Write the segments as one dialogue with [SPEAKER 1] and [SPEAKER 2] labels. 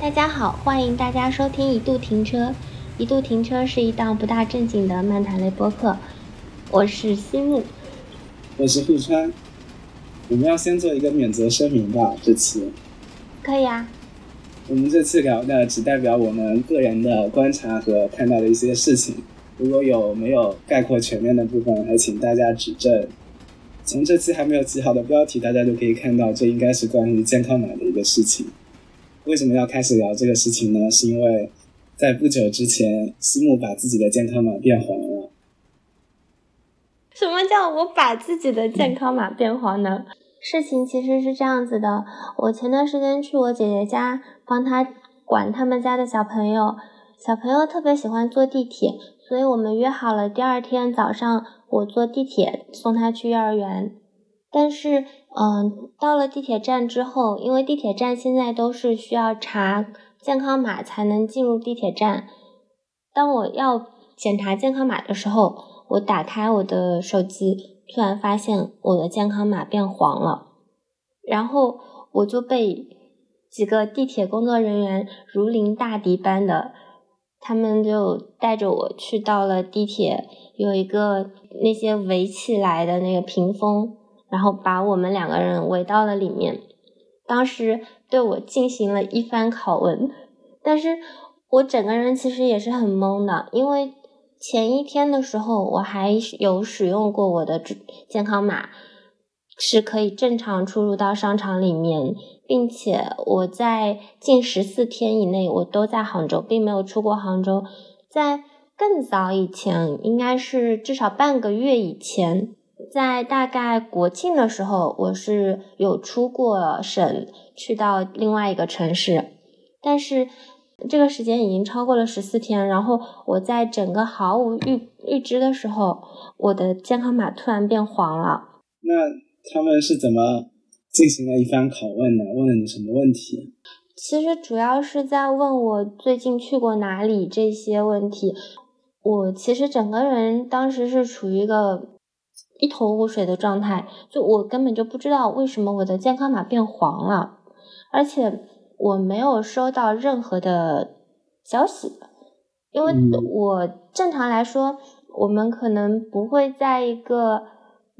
[SPEAKER 1] 大家好，欢迎大家收听一度停车。一度停车是一档不大正经的漫谈类播客，我是西木，
[SPEAKER 2] 我是富川。我们要先做一个免责声明吧，这期
[SPEAKER 1] 可以啊。
[SPEAKER 2] 我们这次聊的只代表我们个人的观察和看到的一些事情，如果有没有概括全面的部分，还请大家指正。从这期还没有起好的标题，大家就可以看到，这应该是关于健康码的一个事情。为什么要开始聊这个事情呢？是因为。在不久之前，西木把自己的健康码变黄了。
[SPEAKER 1] 什么叫我把自己的健康码变黄呢？事情其实是这样子的，我前段时间去我姐姐家帮她管他们家的小朋友，小朋友特别喜欢坐地铁，所以我们约好了第二天早上我坐地铁送他去幼儿园。但是，嗯，到了地铁站之后，因为地铁站现在都是需要查。健康码才能进入地铁站。当我要检查健康码的时候，我打开我的手机，突然发现我的健康码变黄了。然后我就被几个地铁工作人员如临大敌般的，他们就带着我去到了地铁有一个那些围起来的那个屏风，然后把我们两个人围到了里面。当时。对我进行了一番拷问，但是我整个人其实也是很懵的，因为前一天的时候我还有使用过我的健康码，是可以正常出入到商场里面，并且我在近十四天以内我都在杭州，并没有出过杭州。在更早以前，应该是至少半个月以前。在大概国庆的时候，我是有出过省，去到另外一个城市，但是这个时间已经超过了十四天。然后我在整个毫无预预知的时候，我的健康码突然变黄了。
[SPEAKER 2] 那他们是怎么进行了一番拷问呢？问了你什么问题？
[SPEAKER 1] 其实主要是在问我最近去过哪里这些问题。我其实整个人当时是处于一个。一头雾水的状态，就我根本就不知道为什么我的健康码变黄了，而且我没有收到任何的消息，因为我正常来说，我们可能不会在一个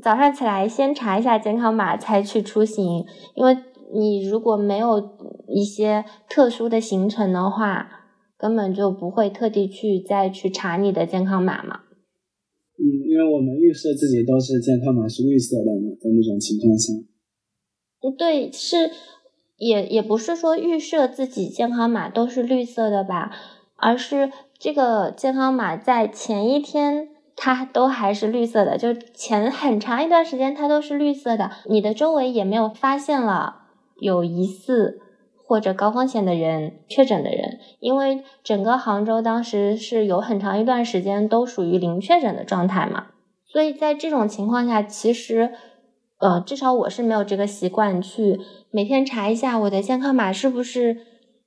[SPEAKER 1] 早上起来先查一下健康码才去出行，因为你如果没有一些特殊的行程的话，根本就不会特地去再去查你的健康码嘛。
[SPEAKER 2] 嗯，因为我们预设自己都是健康码是绿色的嘛，在那种情况下，
[SPEAKER 1] 不对，是也也不是说预设自己健康码都是绿色的吧，而是这个健康码在前一天它都还是绿色的，就前很长一段时间它都是绿色的，你的周围也没有发现了有疑似。或者高风险的人确诊的人，因为整个杭州当时是有很长一段时间都属于零确诊的状态嘛，所以在这种情况下，其实，呃，至少我是没有这个习惯去每天查一下我的健康码是不是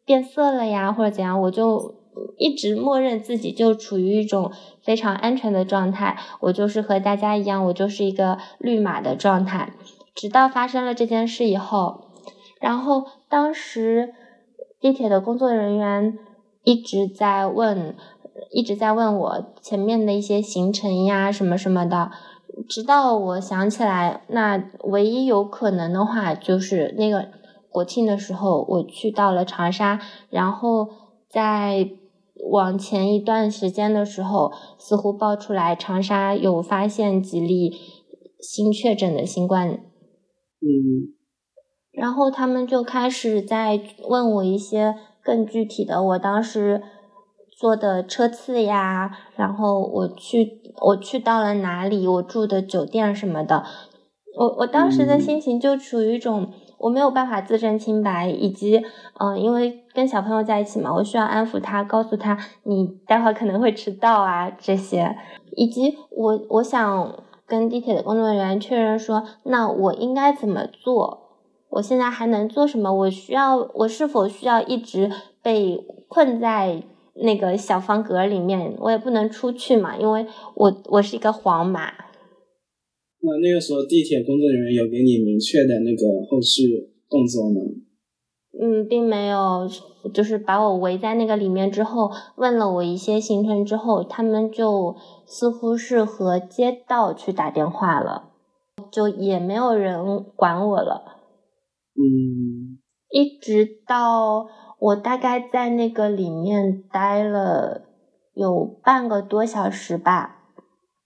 [SPEAKER 1] 变色了呀，或者怎样，我就一直默认自己就处于一种非常安全的状态，我就是和大家一样，我就是一个绿码的状态，直到发生了这件事以后。然后当时地铁的工作人员一直在问，一直在问我前面的一些行程呀什么什么的，直到我想起来，那唯一有可能的话就是那个国庆的时候我去到了长沙，然后在往前一段时间的时候，似乎爆出来长沙有发现几例新确诊的新冠，
[SPEAKER 2] 嗯。
[SPEAKER 1] 然后他们就开始在问我一些更具体的，我当时坐的车次呀，然后我去我去到了哪里，我住的酒店什么的，我我当时的心情就处于一种我没有办法自证清白，以及嗯，因为跟小朋友在一起嘛，我需要安抚他，告诉他你待会可能会迟到啊这些，以及我我想跟地铁的工作人员确认说，那我应该怎么做。我现在还能做什么？我需要，我是否需要一直被困在那个小方格里面？我也不能出去嘛，因为我我是一个黄码。
[SPEAKER 2] 那那个时候，地铁工作人员有给你明确的那个后续动作吗？
[SPEAKER 1] 嗯，并没有，就是把我围在那个里面之后，问了我一些行程之后，他们就似乎是和街道去打电话了，就也没有人管我了。
[SPEAKER 2] 嗯，
[SPEAKER 1] 一直到我大概在那个里面待了有半个多小时吧，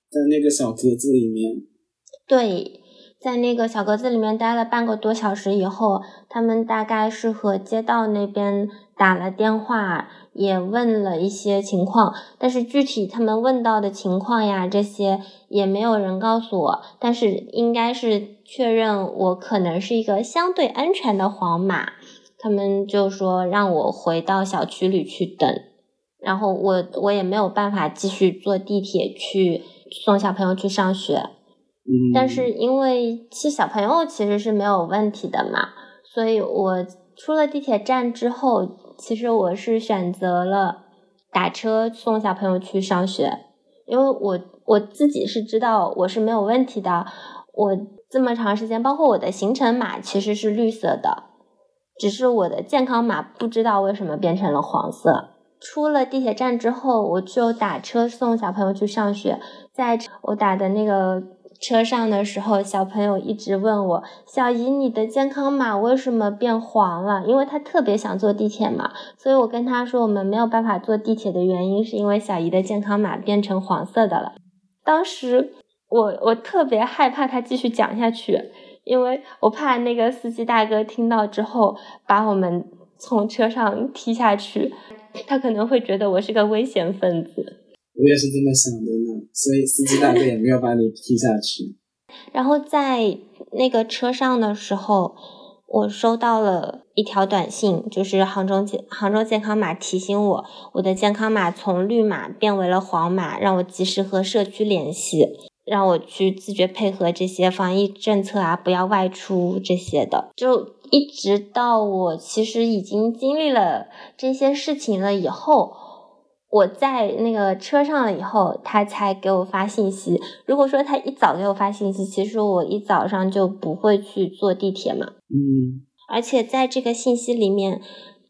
[SPEAKER 2] 在那个小格子里面。
[SPEAKER 1] 对。在那个小格子里面待了半个多小时以后，他们大概是和街道那边打了电话，也问了一些情况，但是具体他们问到的情况呀，这些也没有人告诉我。但是应该是确认我可能是一个相对安全的黄马，他们就说让我回到小区里去等，然后我我也没有办法继续坐地铁去送小朋友去上学。但是因为其实小朋友其实是没有问题的嘛，所以我出了地铁站之后，其实我是选择了打车送小朋友去上学，因为我我自己是知道我是没有问题的，我这么长时间，包括我的行程码其实是绿色的，只是我的健康码不知道为什么变成了黄色。出了地铁站之后，我就打车送小朋友去上学，在我打的那个。车上的时候，小朋友一直问我：“小姨，你的健康码为什么变黄了？”因为他特别想坐地铁嘛，所以我跟他说，我们没有办法坐地铁的原因是因为小姨的健康码变成黄色的了。当时我我特别害怕他继续讲下去，因为我怕那个司机大哥听到之后把我们从车上踢下去，他可能会觉得我是个危险分子。
[SPEAKER 2] 我也是这么想的呢，所以司机大哥也没有把你踢下去。
[SPEAKER 1] 然后在那个车上的时候，我收到了一条短信，就是杭州健杭州健康码提醒我，我的健康码从绿码变为了黄码，让我及时和社区联系，让我去自觉配合这些防疫政策啊，不要外出这些的。就一直到我其实已经经历了这些事情了以后。我在那个车上了以后，他才给我发信息。如果说他一早给我发信息，其实我一早上就不会去坐地铁嘛。
[SPEAKER 2] 嗯。
[SPEAKER 1] 而且在这个信息里面，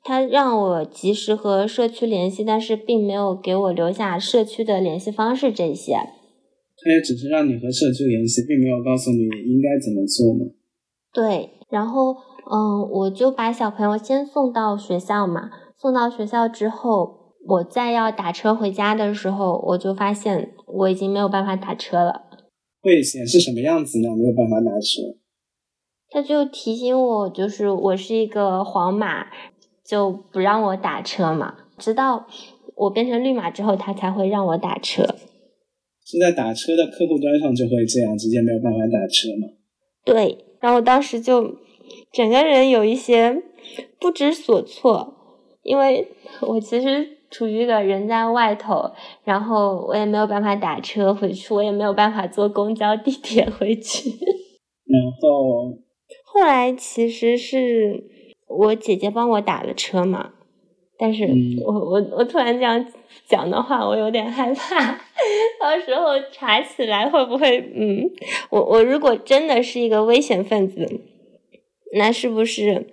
[SPEAKER 1] 他让我及时和社区联系，但是并没有给我留下社区的联系方式这些。
[SPEAKER 2] 他也只是让你和社区联系，并没有告诉你应该怎么做嘛。
[SPEAKER 1] 对，然后嗯，我就把小朋友先送到学校嘛。送到学校之后。我在要打车回家的时候，我就发现我已经没有办法打车了。
[SPEAKER 2] 会显示什么样子呢？没有办法打车。
[SPEAKER 1] 他就提醒我，就是我是一个黄码，就不让我打车嘛。直到我变成绿码之后，他才会让我打车。
[SPEAKER 2] 是在打车的客户端上就会这样，直接没有办法打车吗？
[SPEAKER 1] 对。然后当时就整个人有一些不知所措，因为我其实。处于一个人在外头，然后我也没有办法打车回去，我也没有办法坐公交、地铁回去。
[SPEAKER 2] 然后
[SPEAKER 1] 后来其实是我姐姐帮我打了车嘛，但是我我我突然这样讲的话，我有点害怕，到时候查起来会不会嗯，我我如果真的是一个危险分子，那是不是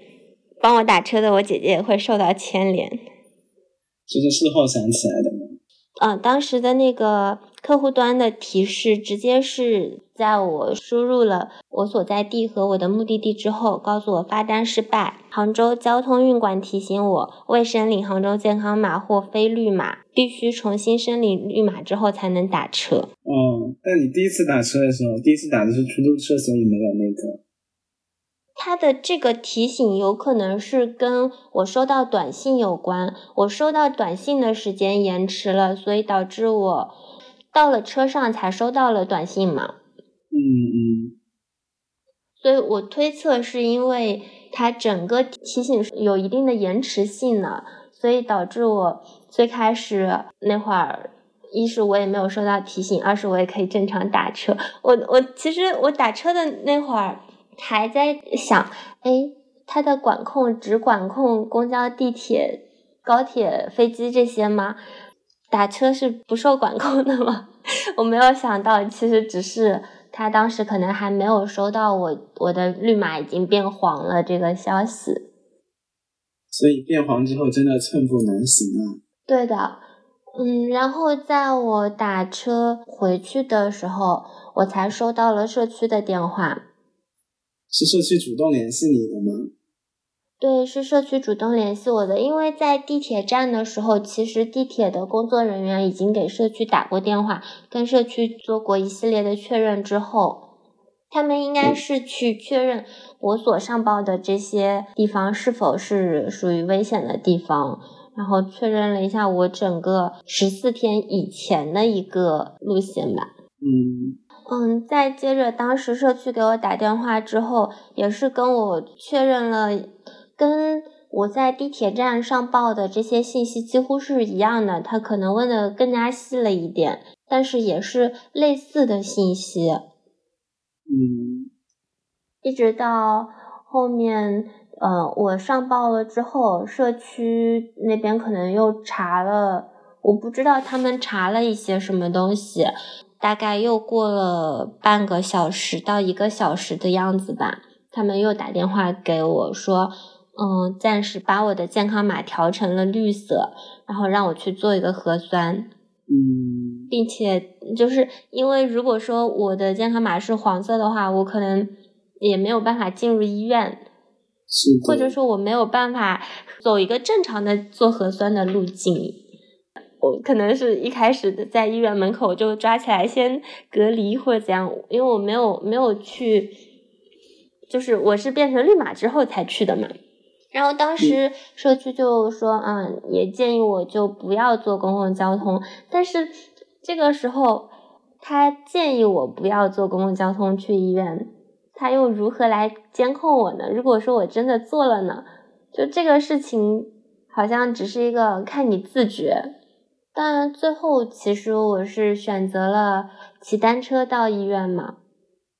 [SPEAKER 1] 帮我打车的我姐姐也会受到牵连？
[SPEAKER 2] 这是事后想起来的吗？
[SPEAKER 1] 啊，当时的那个客户端的提示，直接是在我输入了我所在地和我的目的地之后，告诉我发单失败。杭州交通运管提醒我，未申领杭州健康码或非绿码，必须重新申领绿码之后才能打车。
[SPEAKER 2] 哦，那你第一次打车的时候，第一次打的是出租车，所以没有那个。
[SPEAKER 1] 它的这个提醒有可能是跟我收到短信有关，我收到短信的时间延迟了，所以导致我到了车上才收到了短信嘛。
[SPEAKER 2] 嗯嗯。
[SPEAKER 1] 所以我推测是因为它整个提醒有一定的延迟性呢，所以导致我最开始那会儿，一是我也没有收到提醒，二是我也可以正常打车。我我其实我打车的那会儿。还在想，哎，它的管控只管控公交、地铁、高铁、飞机这些吗？打车是不受管控的吗？我没有想到，其实只是他当时可能还没有收到我我的绿码已经变黄了这个消息。
[SPEAKER 2] 所以变黄之后真的寸步难行啊。
[SPEAKER 1] 对的，嗯，然后在我打车回去的时候，我才收到了社区的电话。
[SPEAKER 2] 是社区主动联系你的吗？
[SPEAKER 1] 对，是社区主动联系我的，因为在地铁站的时候，其实地铁的工作人员已经给社区打过电话，跟社区做过一系列的确认之后，他们应该是去确认我所上报的这些地方是否是属于危险的地方，然后确认了一下我整个十四天以前的一个路线吧。
[SPEAKER 2] 嗯
[SPEAKER 1] 嗯，再接着，当时社区给我打电话之后，也是跟我确认了。跟我在地铁站上报的这些信息几乎是一样的，他可能问的更加细了一点，但是也是类似的信息。
[SPEAKER 2] 嗯，
[SPEAKER 1] 一直到后面，呃，我上报了之后，社区那边可能又查了，我不知道他们查了一些什么东西，大概又过了半个小时到一个小时的样子吧，他们又打电话给我说。嗯，暂时把我的健康码调成了绿色，然后让我去做一个核酸。
[SPEAKER 2] 嗯，
[SPEAKER 1] 并且就是因为如果说我的健康码是黄色的话，我可能也没有办法进入医院，
[SPEAKER 2] 是
[SPEAKER 1] 或者说我没有办法走一个正常的做核酸的路径。我可能是一开始的在医院门口就抓起来先隔离或者怎样，因为我没有没有去，就是我是变成绿码之后才去的嘛。然后当时社区就说，嗯，也建议我就不要坐公共交通。但是这个时候，他建议我不要坐公共交通去医院，他又如何来监控我呢？如果说我真的做了呢？就这个事情好像只是一个看你自觉。但最后其实我是选择了骑单车到医院嘛，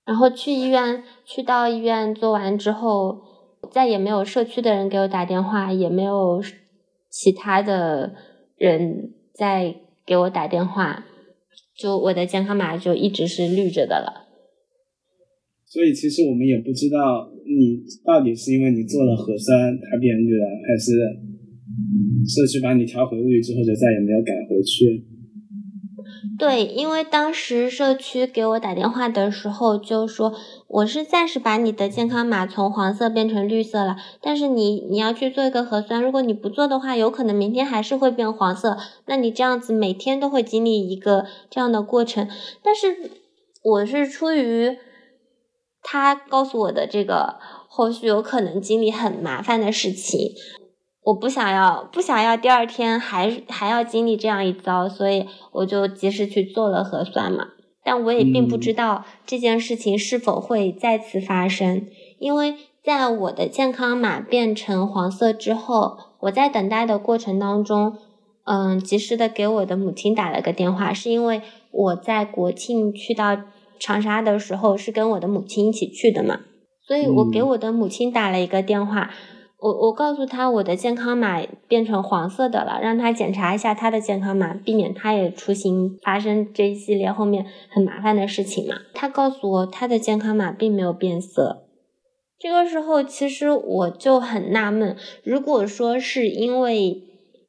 [SPEAKER 1] 然后去医院，去到医院做完之后。再也没有社区的人给我打电话，也没有其他的人再给我打电话，就我的健康码就一直是绿着的了。
[SPEAKER 2] 所以其实我们也不知道你到底是因为你做了核酸它变绿了，还是社区把你调回绿之后就再也没有改回去。
[SPEAKER 1] 对，因为当时社区给我打电话的时候就说，我是暂时把你的健康码从黄色变成绿色了，但是你你要去做一个核酸，如果你不做的话，有可能明天还是会变黄色，那你这样子每天都会经历一个这样的过程。但是我是出于他告诉我的这个后续有可能经历很麻烦的事情。我不想要，不想要第二天还还要经历这样一遭，所以我就及时去做了核酸嘛。但我也并不知道这件事情是否会再次发生，因为在我的健康码变成黄色之后，我在等待的过程当中，嗯，及时的给我的母亲打了个电话，是因为我在国庆去到长沙的时候是跟我的母亲一起去的嘛，所以我给我的母亲打了一个电话。我我告诉他我的健康码变成黄色的了，让他检查一下他的健康码，避免他也出行发生这一系列后面很麻烦的事情嘛。他告诉我他的健康码并没有变色，这个时候其实我就很纳闷，如果说是因为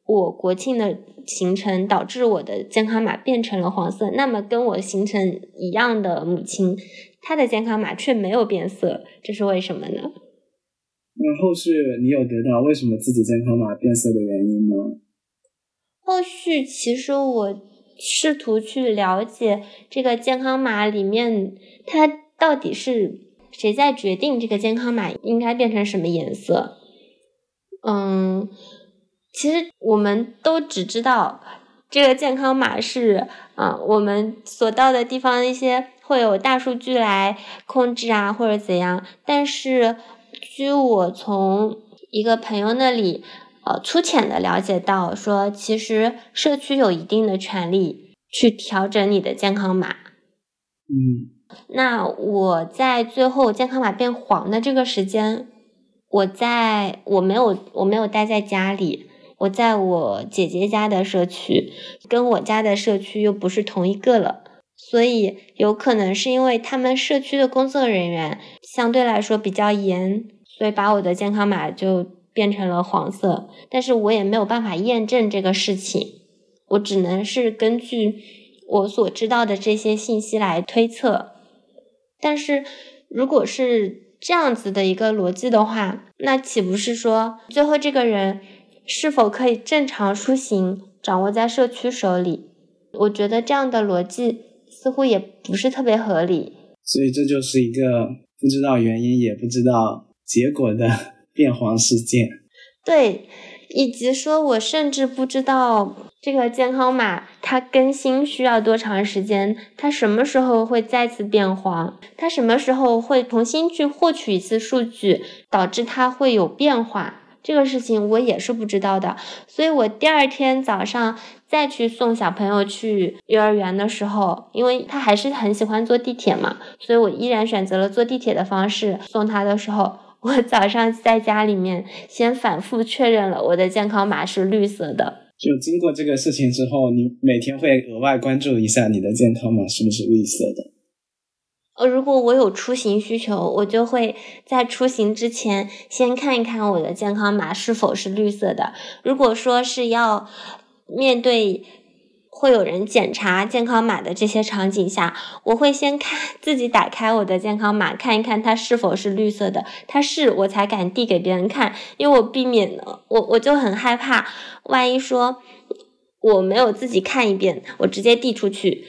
[SPEAKER 1] 我国庆的行程导致我的健康码变成了黄色，那么跟我行程一样的母亲，她的健康码却没有变色，这是为什么呢？
[SPEAKER 2] 那后续你有得到为什么自己健康码变色的原因吗？
[SPEAKER 1] 后续其实我试图去了解这个健康码里面，它到底是谁在决定这个健康码应该变成什么颜色？嗯，其实我们都只知道这个健康码是啊，我们所到的地方一些会有大数据来控制啊，或者怎样，但是。据我从一个朋友那里，呃，粗浅的了解到，说其实社区有一定的权利去调整你的健康码。
[SPEAKER 2] 嗯，
[SPEAKER 1] 那我在最后健康码变黄的这个时间，我在我没有我没有待在家里，我在我姐姐家的社区，跟我家的社区又不是同一个了，所以有可能是因为他们社区的工作人员相对来说比较严。所以把我的健康码就变成了黄色，但是我也没有办法验证这个事情，我只能是根据我所知道的这些信息来推测。但是如果是这样子的一个逻辑的话，那岂不是说最后这个人是否可以正常出行，掌握在社区手里？我觉得这样的逻辑似乎也不是特别合理。
[SPEAKER 2] 所以这就是一个不知道原因也不知道结果的变黄事件。
[SPEAKER 1] 对，以及说我甚至不知道这个健康码它更新需要多长时间，它什么时候会再次变黄，它什么时候会重新去获取一次数据，导致它会有变化。这个事情我也是不知道的，所以我第二天早上再去送小朋友去幼儿园的时候，因为他还是很喜欢坐地铁嘛，所以我依然选择了坐地铁的方式送他的时候，我早上在家里面先反复确认了我的健康码是绿色的。
[SPEAKER 2] 就经过这个事情之后，你每天会额外关注一下你的健康码是不是绿色的。
[SPEAKER 1] 呃，如果我有出行需求，我就会在出行之前先看一看我的健康码是否是绿色的。如果说是要面对会有人检查健康码的这些场景下，我会先看自己打开我的健康码，看一看它是否是绿色的。它是，我才敢递给别人看，因为我避免了，我我就很害怕，万一说我没有自己看一遍，我直接递出去，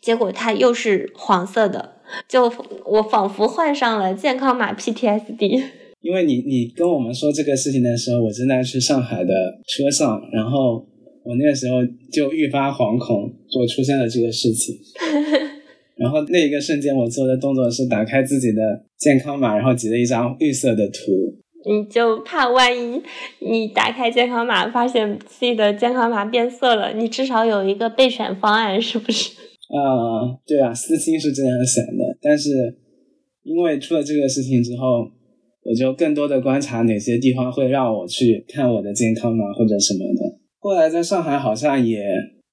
[SPEAKER 1] 结果它又是黄色的。就我仿佛患上了健康码 PTSD，
[SPEAKER 2] 因为你你跟我们说这个事情的时候，我正在去上海的车上，然后我那个时候就愈发惶恐，就出现了这个事情。然后那一个瞬间，我做的动作是打开自己的健康码，然后截了一张绿色的图。
[SPEAKER 1] 你就怕万一你打开健康码，发现自己的健康码变色了，你至少有一个备选方案，是不是？
[SPEAKER 2] 啊，对啊，私心是这样想的，但是因为出了这个事情之后，我就更多的观察哪些地方会让我去看我的健康码或者什么的。后来在上海好像也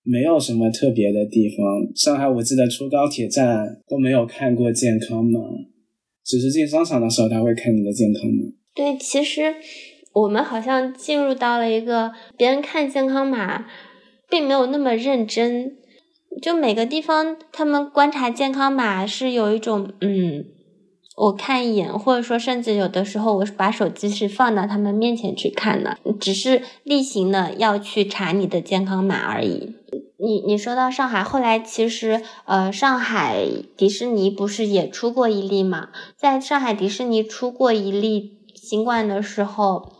[SPEAKER 2] 没有什么特别的地方，上海我记得出高铁站都没有看过健康码，只是进商场的时候他会看你的健康码。
[SPEAKER 1] 对，其实我们好像进入到了一个别人看健康码并没有那么认真。就每个地方，他们观察健康码是有一种，嗯，我看一眼，或者说甚至有的时候，我把手机是放到他们面前去看的，只是例行的要去查你的健康码而已。你你说到上海，后来其实，呃，上海迪士尼不是也出过一例嘛？在上海迪士尼出过一例新冠的时候，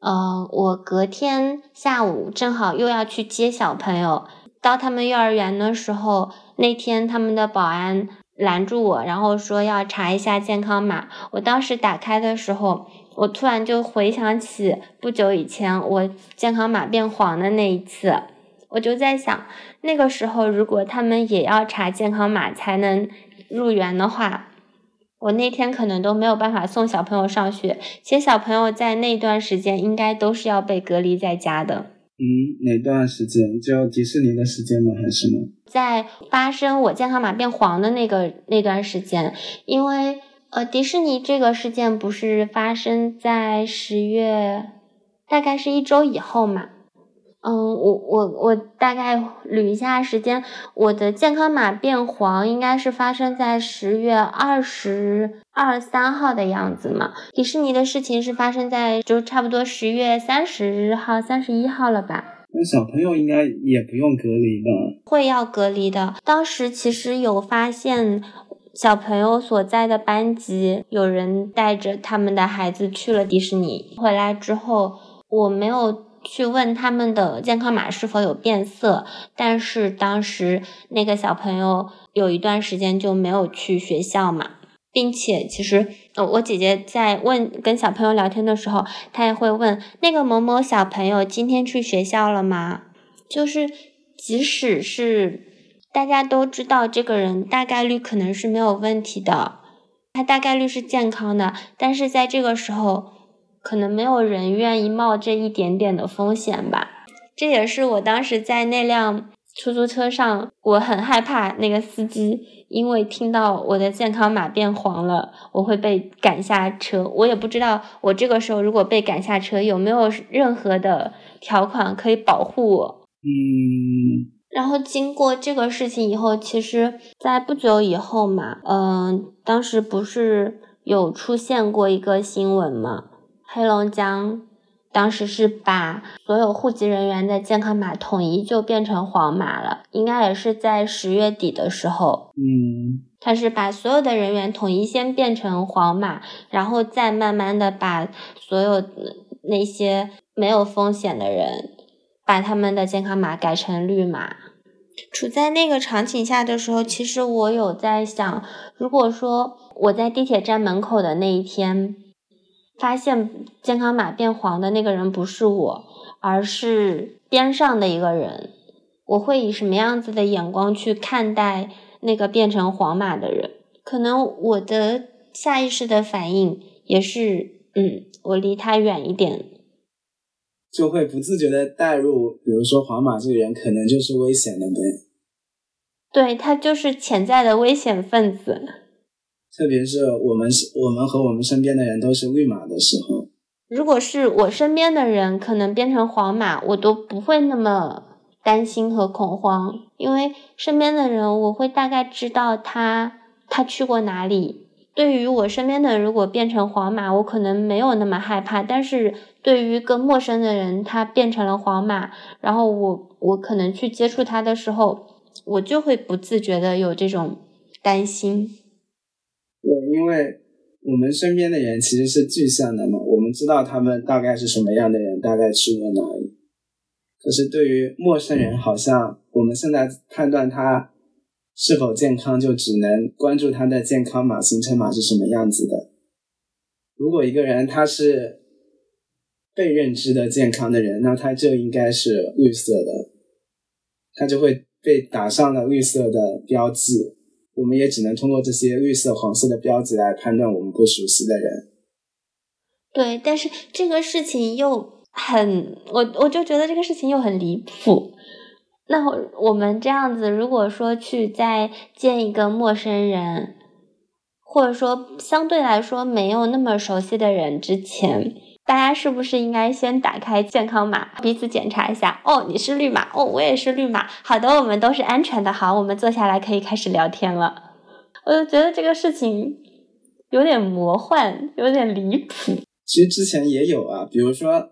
[SPEAKER 1] 呃，我隔天下午正好又要去接小朋友。到他们幼儿园的时候，那天他们的保安拦住我，然后说要查一下健康码。我当时打开的时候，我突然就回想起不久以前我健康码变黄的那一次，我就在想，那个时候如果他们也要查健康码才能入园的话，我那天可能都没有办法送小朋友上学，且小朋友在那段时间应该都是要被隔离在家的。
[SPEAKER 2] 嗯，哪段时间？就迪士尼的时间吗？还是吗？
[SPEAKER 1] 在发生我健康码变黄的那个那段时间，因为呃，迪士尼这个事件不是发生在十月，大概是一周以后嘛。嗯，我我我大概捋一下时间，我的健康码变黄应该是发生在十月二十二三号的样子嘛。迪士尼的事情是发生在就差不多十月三十号、三十一号了吧？
[SPEAKER 2] 那小朋友应该也不用隔离吧？
[SPEAKER 1] 会要隔离的。当时其实有发现小朋友所在的班级有人带着他们的孩子去了迪士尼，回来之后我没有。去问他们的健康码是否有变色，但是当时那个小朋友有一段时间就没有去学校嘛，并且其实呃我姐姐在问跟小朋友聊天的时候，她也会问那个某某小朋友今天去学校了吗？就是即使是大家都知道这个人大概率可能是没有问题的，他大概率是健康的，但是在这个时候。可能没有人愿意冒这一点点的风险吧，这也是我当时在那辆出租车上，我很害怕那个司机，因为听到我的健康码变黄了，我会被赶下车。我也不知道我这个时候如果被赶下车，有没有任何的条款可以保护我。
[SPEAKER 2] 嗯，
[SPEAKER 1] 然后经过这个事情以后，其实，在不久以后嘛，嗯，当时不是有出现过一个新闻嘛，黑龙江。当时是把所有户籍人员的健康码统一就变成黄码了，应该也是在十月底的时候。
[SPEAKER 2] 嗯，
[SPEAKER 1] 他是把所有的人员统一先变成黄码，然后再慢慢的把所有那些没有风险的人，把他们的健康码改成绿码。处在那个场景下的时候，其实我有在想，如果说我在地铁站门口的那一天。发现健康码变黄的那个人不是我，而是边上的一个人。我会以什么样子的眼光去看待那个变成黄码的人？可能我的下意识的反应也是，嗯，我离他远一点，
[SPEAKER 2] 就会不自觉的带入，比如说黄码这个人可能就是危险的呗。
[SPEAKER 1] 对他就是潜在的危险分子。
[SPEAKER 2] 特别是我们是，我们和我们身边的人都是绿码的时候，
[SPEAKER 1] 如果是我身边的人可能变成黄码，我都不会那么担心和恐慌，因为身边的人我会大概知道他他去过哪里。对于我身边的人，如果变成黄码，我可能没有那么害怕，但是对于跟陌生的人，他变成了黄码，然后我我可能去接触他的时候，我就会不自觉的有这种担心。
[SPEAKER 2] 对，因为我们身边的人其实是具象的嘛，我们知道他们大概是什么样的人，大概去过哪里。可是对于陌生人，好像我们现在判断他是否健康，就只能关注他的健康码、行程码是什么样子的。如果一个人他是被认知的健康的人，那他就应该是绿色的，他就会被打上了绿色的标记。我们也只能通过这些绿色、黄色的标记来判断我们不熟悉的人。
[SPEAKER 1] 对，但是这个事情又很，我我就觉得这个事情又很离谱。那我们这样子，如果说去再见一个陌生人，或者说相对来说没有那么熟悉的人之前，大家是不是应该先打开健康码，彼此检查一下？哦，你是绿码，哦，我也是绿码。好的，我们都是安全的。好，我们坐下来可以开始聊天了。我就觉得这个事情有点魔幻，有点离谱。
[SPEAKER 2] 其实之前也有啊，比如说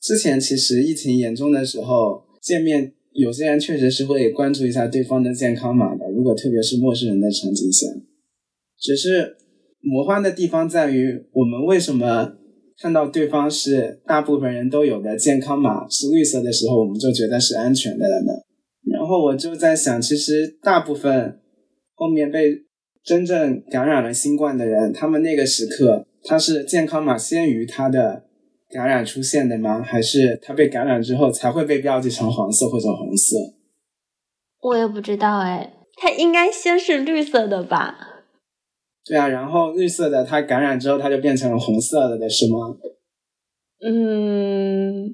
[SPEAKER 2] 之前其实疫情严重的时候见面，有些人确实是会关注一下对方的健康码的。如果特别是陌生人的场景下，只是魔幻的地方在于，我们为什么看到对方是大部分人都有的健康码是绿色的时候，我们就觉得是安全的了呢？然后我就在想，其实大部分后面被真正感染了新冠的人，他们那个时刻。他是健康码先于他的感染出现的吗？还是他被感染之后才会被标记成黄色或者红色？
[SPEAKER 1] 我也不知道哎，他应该先是绿色的吧？
[SPEAKER 2] 对啊，然后绿色的它感染之后它就变成了红色的的是吗？
[SPEAKER 1] 嗯，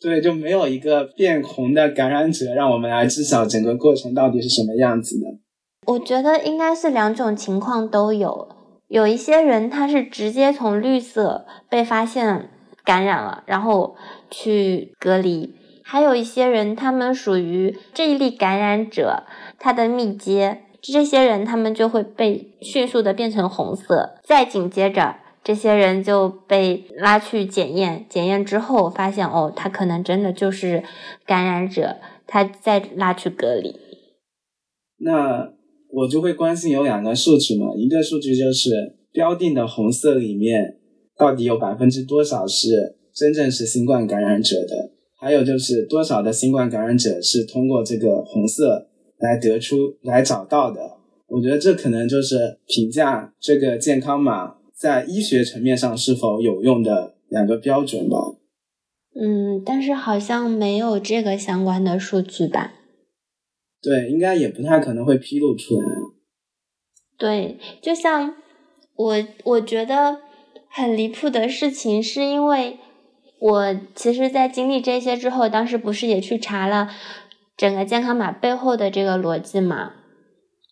[SPEAKER 2] 对，就没有一个变红的感染者，让我们来知晓整个过程到底是什么样子的。
[SPEAKER 1] 我觉得应该是两种情况都有。有一些人他是直接从绿色被发现感染了，然后去隔离；还有一些人，他们属于这一例感染者他的密接，这些人他们就会被迅速的变成红色。再紧接着，这些人就被拉去检验，检验之后发现哦，他可能真的就是感染者，他再拉去隔离。
[SPEAKER 2] 那。我就会关心有两个数据嘛，一个数据就是标定的红色里面到底有百分之多少是真正是新冠感染者的，还有就是多少的新冠感染者是通过这个红色来得出来找到的。我觉得这可能就是评价这个健康码在医学层面上是否有用的两个标准吧。
[SPEAKER 1] 嗯，但是好像没有这个相关的数据吧。
[SPEAKER 2] 对，应该也不太可能会披露出来。
[SPEAKER 1] 对，就像我，我觉得很离谱的事情，是因为我其实，在经历这些之后，当时不是也去查了整个健康码背后的这个逻辑嘛。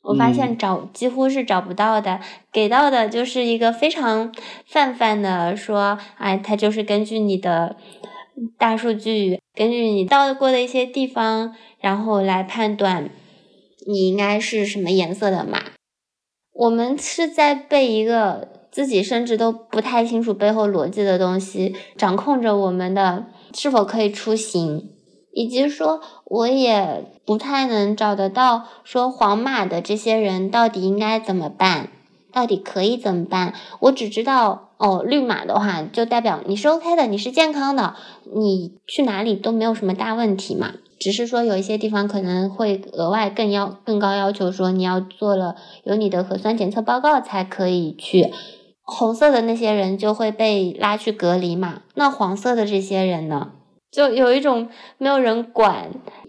[SPEAKER 1] 我发现找几乎是找不到的，给到的就是一个非常泛泛的说，哎，它就是根据你的大数据，根据你到过的一些地方，然后来判断你应该是什么颜色的码。我们是在被一个自己甚至都不太清楚背后逻辑的东西掌控着我们的是否可以出行。以及说，我也不太能找得到说黄码的这些人到底应该怎么办，到底可以怎么办？我只知道，哦，绿码的话就代表你是 OK 的，你是健康的，你去哪里都没有什么大问题嘛。只是说有一些地方可能会额外更要更高要求，说你要做了有你的核酸检测报告才可以去。红色的那些人就会被拉去隔离嘛。那黄色的这些人呢？就有一种没有人管，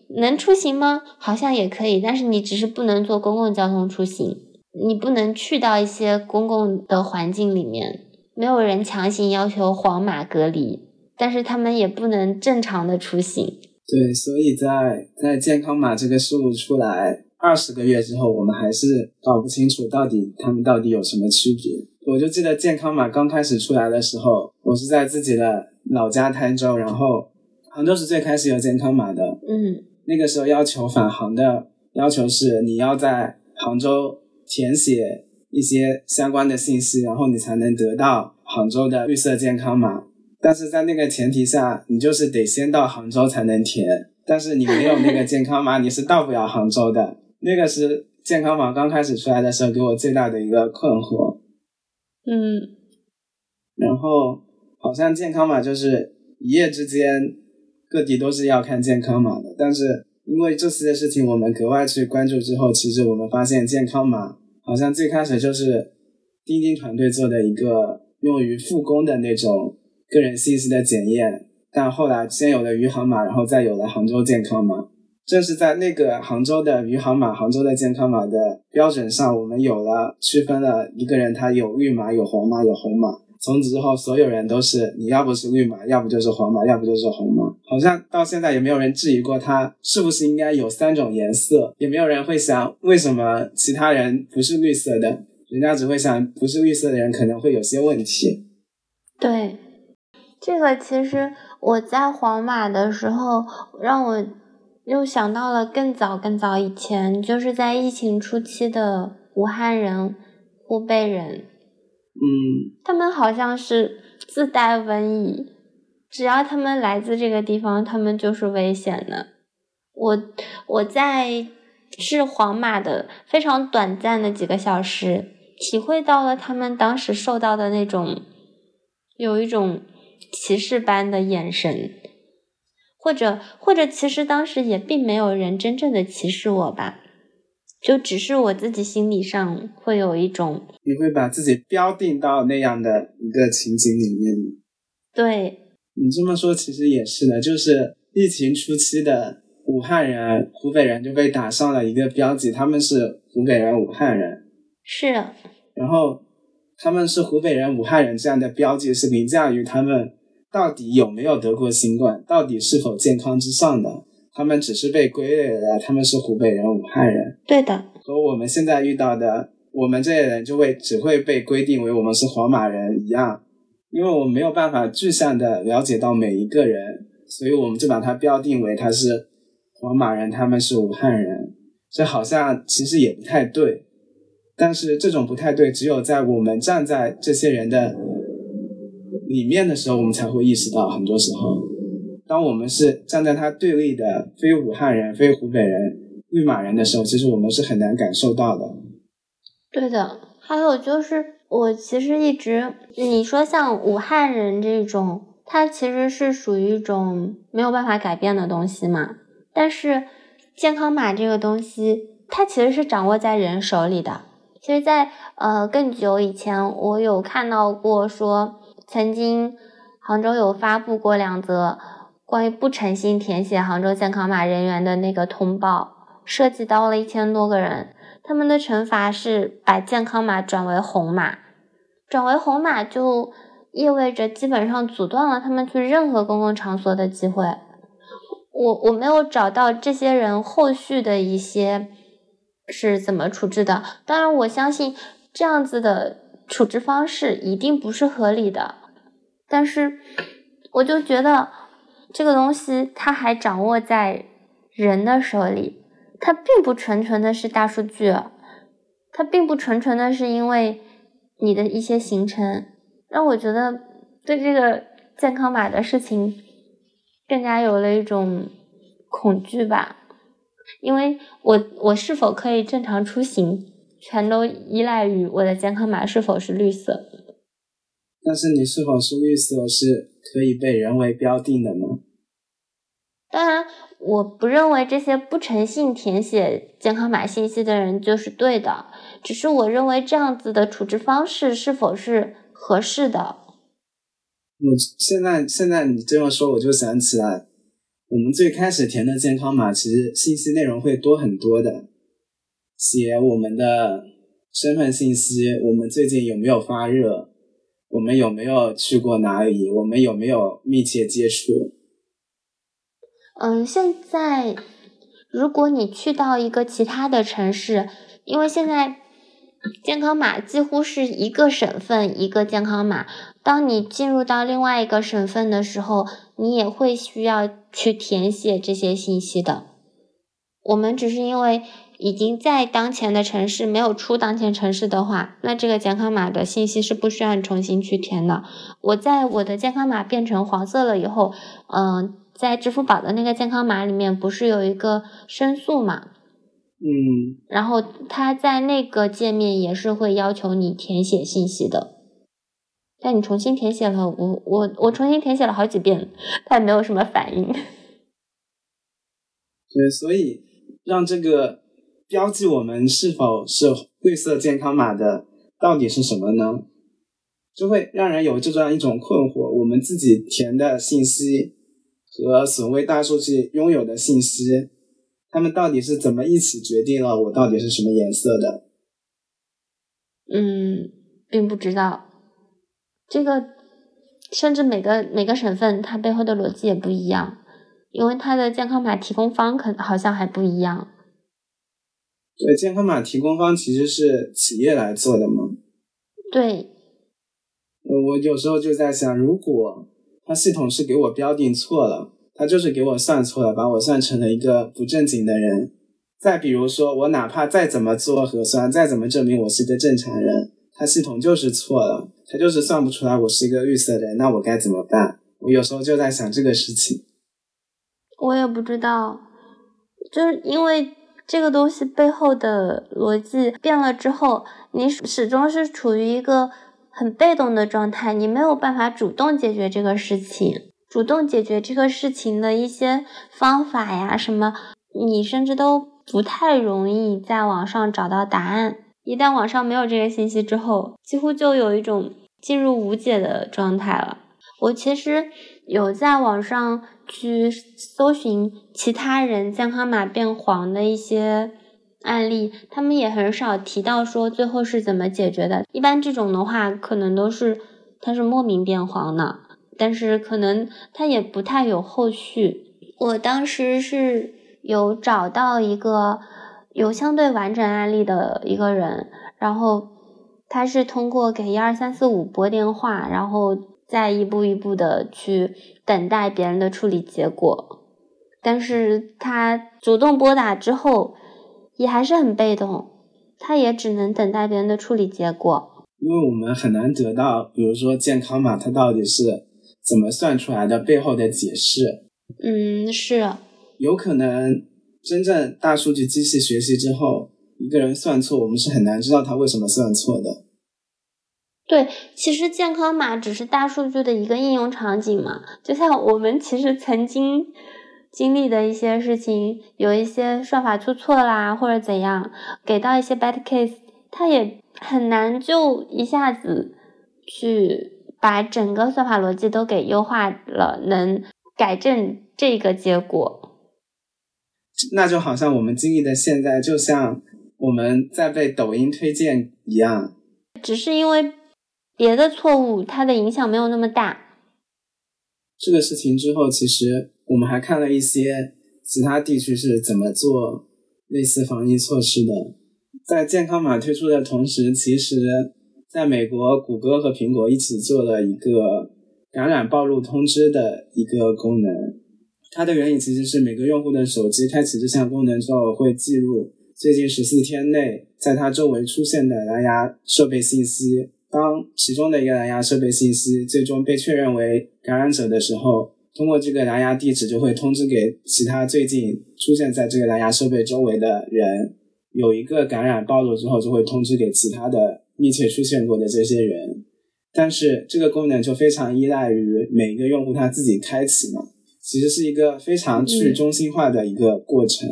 [SPEAKER 1] 能出行吗？好像也可以，但是你只是不能坐公共交通出行，你不能去到一些公共的环境里面，没有人强行要求黄码隔离，但是他们也不能正常的出行。
[SPEAKER 2] 对，所以在在健康码这个事物出来二十个月之后，我们还是搞不清楚到底他们到底有什么区别。我就记得健康码刚开始出来的时候，我是在自己的老家台州，然后。杭州是最开始有健康码的，
[SPEAKER 1] 嗯，
[SPEAKER 2] 那个时候要求返杭的要求是你要在杭州填写一些相关的信息，然后你才能得到杭州的绿色健康码。但是在那个前提下，你就是得先到杭州才能填，但是你没有那个健康码，你是到不了杭州的。那个是健康码刚开始出来的时候给我最大的一个困惑。
[SPEAKER 1] 嗯，
[SPEAKER 2] 然后好像健康码就是一夜之间。各地都是要看健康码的，但是因为这次的事情我们格外去关注之后，其实我们发现健康码好像最开始就是钉钉团队做的一个用于复工的那种个人信息的检验，但后来先有了余杭码，然后再有了杭州健康码。正是在那个杭州的余杭码、杭州的健康码的标准上，我们有了区分了一个人他有绿码、有黄码、有红码。从此之后，所有人都是你要不是绿码，要不就是黄码，要不就是红码。好像到现在也没有人质疑过它是不是应该有三种颜色，也没有人会想为什么其他人不是绿色的，人家只会想不是绿色的人可能会有些问题。
[SPEAKER 1] 对，这个其实我在黄马的时候，让我又想到了更早更早以前，就是在疫情初期的武汉人、湖北人。
[SPEAKER 2] 嗯，
[SPEAKER 1] 他们好像是自带瘟疫，只要他们来自这个地方，他们就是危险的。我我在是皇马的非常短暂的几个小时，体会到了他们当时受到的那种有一种歧视般的眼神，或者或者其实当时也并没有人真正的歧视我吧。就只是我自己心理上会有一种，
[SPEAKER 2] 你会把自己标定到那样的一个情景里面吗？
[SPEAKER 1] 对，
[SPEAKER 2] 你这么说其实也是的，就是疫情初期的武汉人、湖北人就被打上了一个标记，他们是湖北人、武汉人。
[SPEAKER 1] 是。
[SPEAKER 2] 然后他们是湖北人、武汉人这样的标记是凌驾于他们到底有没有得过新冠、到底是否健康之上的。他们只是被归类了，他们是湖北人、武汉人。
[SPEAKER 1] 对的，
[SPEAKER 2] 和我们现在遇到的我们这些人就会只会被规定为我们是黄码人一样，因为我们没有办法具象的了解到每一个人，所以我们就把它标定为他是黄码人，他们是武汉人。这好像其实也不太对，但是这种不太对，只有在我们站在这些人的里面的时候，我们才会意识到，很多时候。当我们是站在他对立的非武汉人、非湖北人、绿码人的时候，其实我们是很难感受到的。
[SPEAKER 1] 对的，还有就是，我其实一直你说像武汉人这种，他其实是属于一种没有办法改变的东西嘛。但是健康码这个东西，它其实是掌握在人手里的。其实，在呃更久以前，我有看到过说，曾经杭州有发布过两则。关于不诚心填写杭州健康码人员的那个通报，涉及到了一千多个人，他们的惩罚是把健康码转为红码，转为红码就意味着基本上阻断了他们去任何公共场所的机会。我我没有找到这些人后续的一些是怎么处置的。当然，我相信这样子的处置方式一定不是合理的。但是，我就觉得这个东西它还掌握在人的手里，它并不纯纯的是大数据，它并不纯纯的是因为你的一些行程，让我觉得对这个健康码的事情更加有了一种恐惧吧，因为我我是否可以正常出行，全都依赖于我的健康码是否是绿色。
[SPEAKER 2] 但是你是否是绿色是可以被人为标定的吗？
[SPEAKER 1] 当然，我不认为这些不诚信填写健康码信息的人就是对的，只是我认为这样子的处置方式是否是合适的。
[SPEAKER 2] 我现在现在你这么说，我就想起来，我们最开始填的健康码其实信息内容会多很多的，写我们的身份信息，我们最近有没有发热。我们有没有去过哪里？我们有没有密切接触？
[SPEAKER 1] 嗯，现在如果你去到一个其他的城市，因为现在健康码几乎是一个省份一个健康码，当你进入到另外一个省份的时候，你也会需要去填写这些信息的。我们只是因为。已经在当前的城市没有出当前城市的话，那这个健康码的信息是不需要你重新去填的。我在我的健康码变成黄色了以后，嗯，在支付宝的那个健康码里面不是有一个申诉嘛？
[SPEAKER 2] 嗯，
[SPEAKER 1] 然后它在那个界面也是会要求你填写信息的，但你重新填写了，我我我重新填写了好几遍，它也没有什么反应。
[SPEAKER 2] 对，所以让这个。标记我们是否是绿色健康码的到底是什么呢？就会让人有这样一种困惑：我们自己填的信息和所谓大数据拥有的信息，他们到底是怎么一起决定了我到底是什么颜色的？
[SPEAKER 1] 嗯，并不知道。这个甚至每个每个省份它背后的逻辑也不一样，因为它的健康码提供方可好像还不一样。
[SPEAKER 2] 对，健康码提供方其实是企业来做的嘛？
[SPEAKER 1] 对。
[SPEAKER 2] 我有时候就在想，如果它系统是给我标定错了，它就是给我算错了，把我算成了一个不正经的人。再比如说，我哪怕再怎么做核酸，再怎么证明我是一个正常人，它系统就是错了，它就是算不出来我是一个绿色的人，那我该怎么办？我有时候就在想这个事情。
[SPEAKER 1] 我也不知道，就是因为。这个东西背后的逻辑变了之后，你始终是处于一个很被动的状态，你没有办法主动解决这个事情，主动解决这个事情的一些方法呀什么，你甚至都不太容易在网上找到答案。一旦网上没有这个信息之后，几乎就有一种进入无解的状态了。我其实有在网上。去搜寻其他人健康码变黄的一些案例，他们也很少提到说最后是怎么解决的。一般这种的话，可能都是它是莫名变黄的，但是可能它也不太有后续。我当时是有找到一个有相对完整案例的一个人，然后他是通过给一二三四五拨电话，然后。再一步一步的去等待别人的处理结果，但是他主动拨打之后，也还是很被动，他也只能等待别人的处理结果。
[SPEAKER 2] 因为我们很难得到，比如说健康码它到底是怎么算出来的，背后的解释。
[SPEAKER 1] 嗯，是。
[SPEAKER 2] 有可能真正大数据机器学习之后，一个人算错，我们是很难知道他为什么算错的。
[SPEAKER 1] 对，其实健康码只是大数据的一个应用场景嘛，就像我们其实曾经经历的一些事情，有一些算法出错啦，或者怎样，给到一些 bad case，它也很难就一下子去把整个算法逻辑都给优化了，能改正这个结果。
[SPEAKER 2] 那就好像我们经历的现在，就像我们在被抖音推荐一样，
[SPEAKER 1] 只是因为。别的错误，它的影响没有那么大。
[SPEAKER 2] 这个事情之后，其实我们还看了一些其他地区是怎么做类似防疫措施的。在健康码推出的同时，其实在美国，谷歌和苹果一起做了一个感染暴露通知的一个功能。它的原理其实是每个用户的手机开启这项功能之后，会记录最近十四天内在它周围出现的蓝牙设备信息。当其中的一个蓝牙设备信息最终被确认为感染者的时候，通过这个蓝牙地址就会通知给其他最近出现在这个蓝牙设备周围的人。有一个感染暴露之后，就会通知给其他的密切出现过的这些人。但是这个功能就非常依赖于每一个用户他自己开启嘛，其实是一个非常去中心化的一个过程，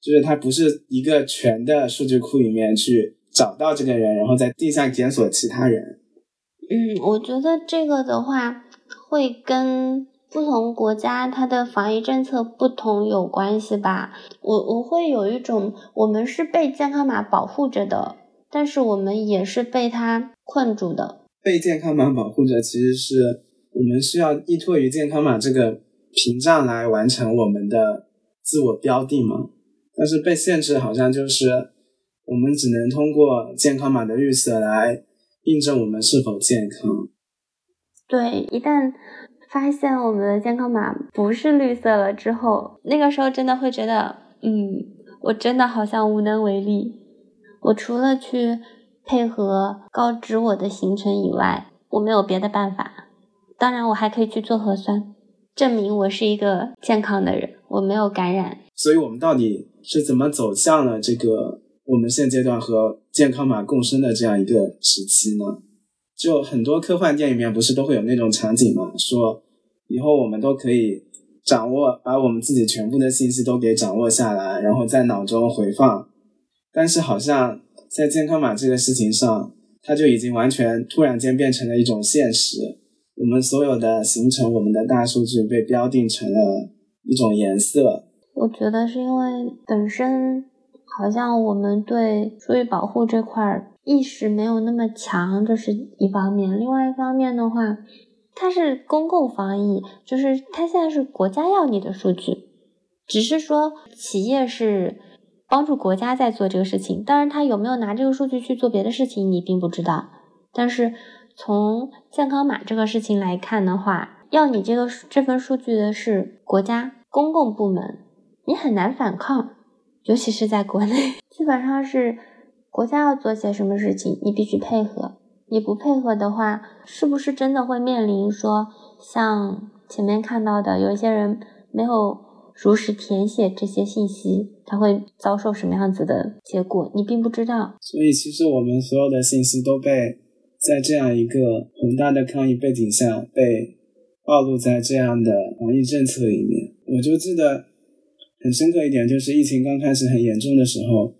[SPEAKER 2] 就是它不是一个全的数据库里面去找到这个人，然后在地上检索其他人。
[SPEAKER 1] 嗯，我觉得这个的话会跟。不同国家它的防疫政策不同有关系吧？我我会有一种，我们是被健康码保护着的，但是我们也是被它困住的。
[SPEAKER 2] 被健康码保护着，其实是我们需要依托于健康码这个屏障来完成我们的自我标定嘛？但是被限制好像就是我们只能通过健康码的绿色来印证我们是否健康。
[SPEAKER 1] 对，一旦。发现我们的健康码不是绿色了之后，那个时候真的会觉得，嗯，我真的好像无能为力。我除了去配合告知我的行程以外，我没有别的办法。当然，我还可以去做核酸，证明我是一个健康的人，我没有感染。
[SPEAKER 2] 所以，我们到底是怎么走向了这个我们现阶段和健康码共生的这样一个时期呢？就很多科幻电影里面不是都会有那种场景嘛？说以后我们都可以掌握，把我们自己全部的信息都给掌握下来，然后在脑中回放。但是好像在健康码这个事情上，它就已经完全突然间变成了一种现实。我们所有的行程，我们的大数据被标定成了一种颜色。
[SPEAKER 1] 我觉得是因为本身好像我们对数据保护这块。意识没有那么强，这是一方面。另外一方面的话，它是公共防疫，就是它现在是国家要你的数据，只是说企业是帮助国家在做这个事情。当然，他有没有拿这个数据去做别的事情，你并不知道。但是从健康码这个事情来看的话，要你这个这份数据的是国家公共部门，你很难反抗，尤其是在国内，基本上是。国家要做些什么事情，你必须配合。你不配合的话，是不是真的会面临说，像前面看到的，有一些人没有如实填写这些信息，他会遭受什么样子的结果？你并不知道。
[SPEAKER 2] 所以，其实我们所有的信息都被在这样一个宏大的抗疫背景下被暴露在这样的防疫政策里面。我就记得很深刻一点，就是疫情刚开始很严重的时候。